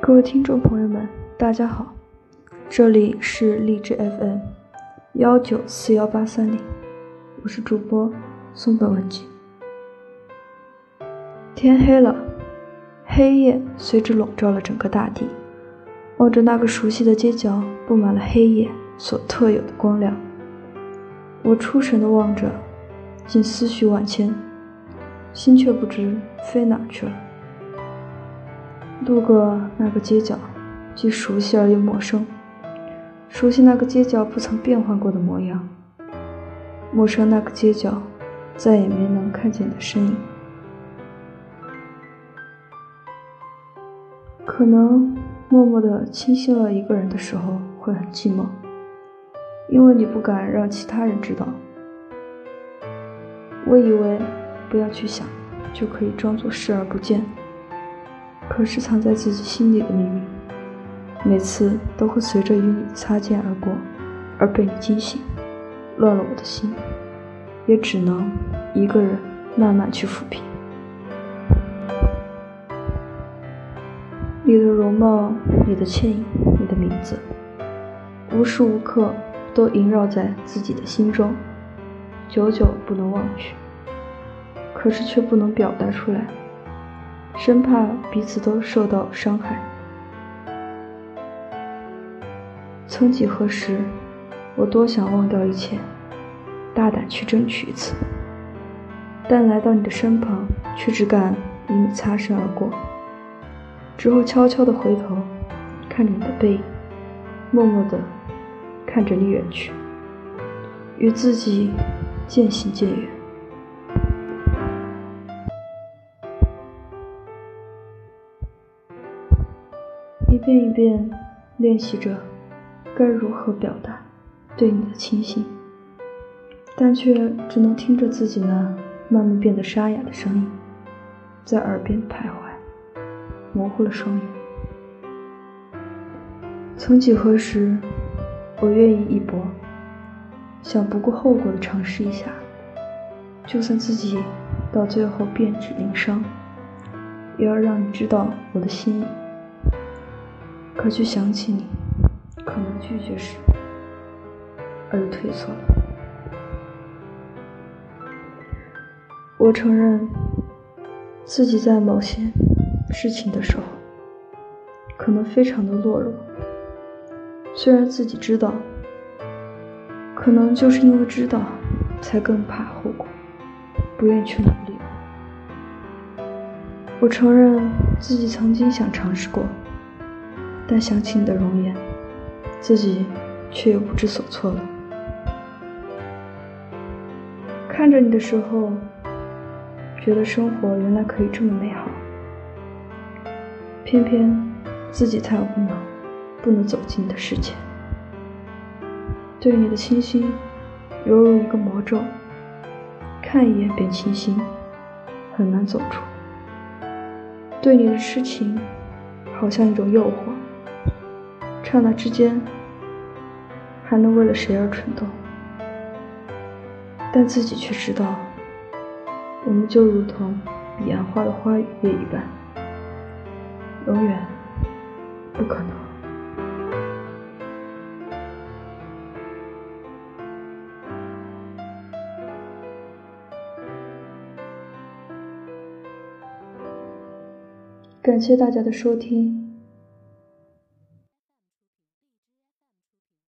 各位听众朋友们，大家好，这里是荔枝 FM 幺九四幺八三零，我是主播松本文静。天黑了，黑夜随之笼罩了整个大地。望着那个熟悉的街角，布满了黑夜所特有的光亮，我出神的望着，竟思绪万千，心却不知飞哪去了。路过那个街角，既熟悉而又陌生。熟悉那个街角不曾变换过的模样，陌生那个街角再也没能看见你的身影。可能默默的倾心了一个人的时候会很寂寞，因为你不敢让其他人知道。我以为不要去想，就可以装作视而不见。可是藏在自己心里的秘密，每次都会随着与你擦肩而过而被你惊醒，乱了我的心，也只能一个人慢慢去抚平。你的容貌，你的倩影，你的名字，无时无刻都萦绕在自己的心中，久久不能忘却。可是却不能表达出来。生怕彼此都受到伤害。曾几何时，我多想忘掉一切，大胆去争取一次，但来到你的身旁，却只敢与你擦身而过，之后悄悄地回头，看着你的背影，默默地看着你远去，与自己渐行渐远。一遍一遍练习着该如何表达对你的倾心，但却只能听着自己那慢慢变得沙哑的声音在耳边徘徊，模糊了双眼。曾几何时，我愿意一搏，想不顾后果的尝试一下，就算自己到最后遍体鳞伤，也要让你知道我的心意。可却想起你可能拒绝时，而又退缩了。我承认，自己在某些事情的时候，可能非常的懦弱。虽然自己知道，可能就是因为知道，才更怕后果，不愿去努力。我承认自己曾经想尝试过。但想起你的容颜，自己却又不知所措了。看着你的时候，觉得生活原来可以这么美好，偏偏自己太无能，不能走进你的世界。对你的倾心，犹如一个魔咒，看一眼便倾心，很难走出。对你的痴情，好像一种诱惑。刹那之间，还能为了谁而蠢动？但自己却知道，我们就如同彼岸花的花语叶一般，永远不可能。感谢大家的收听。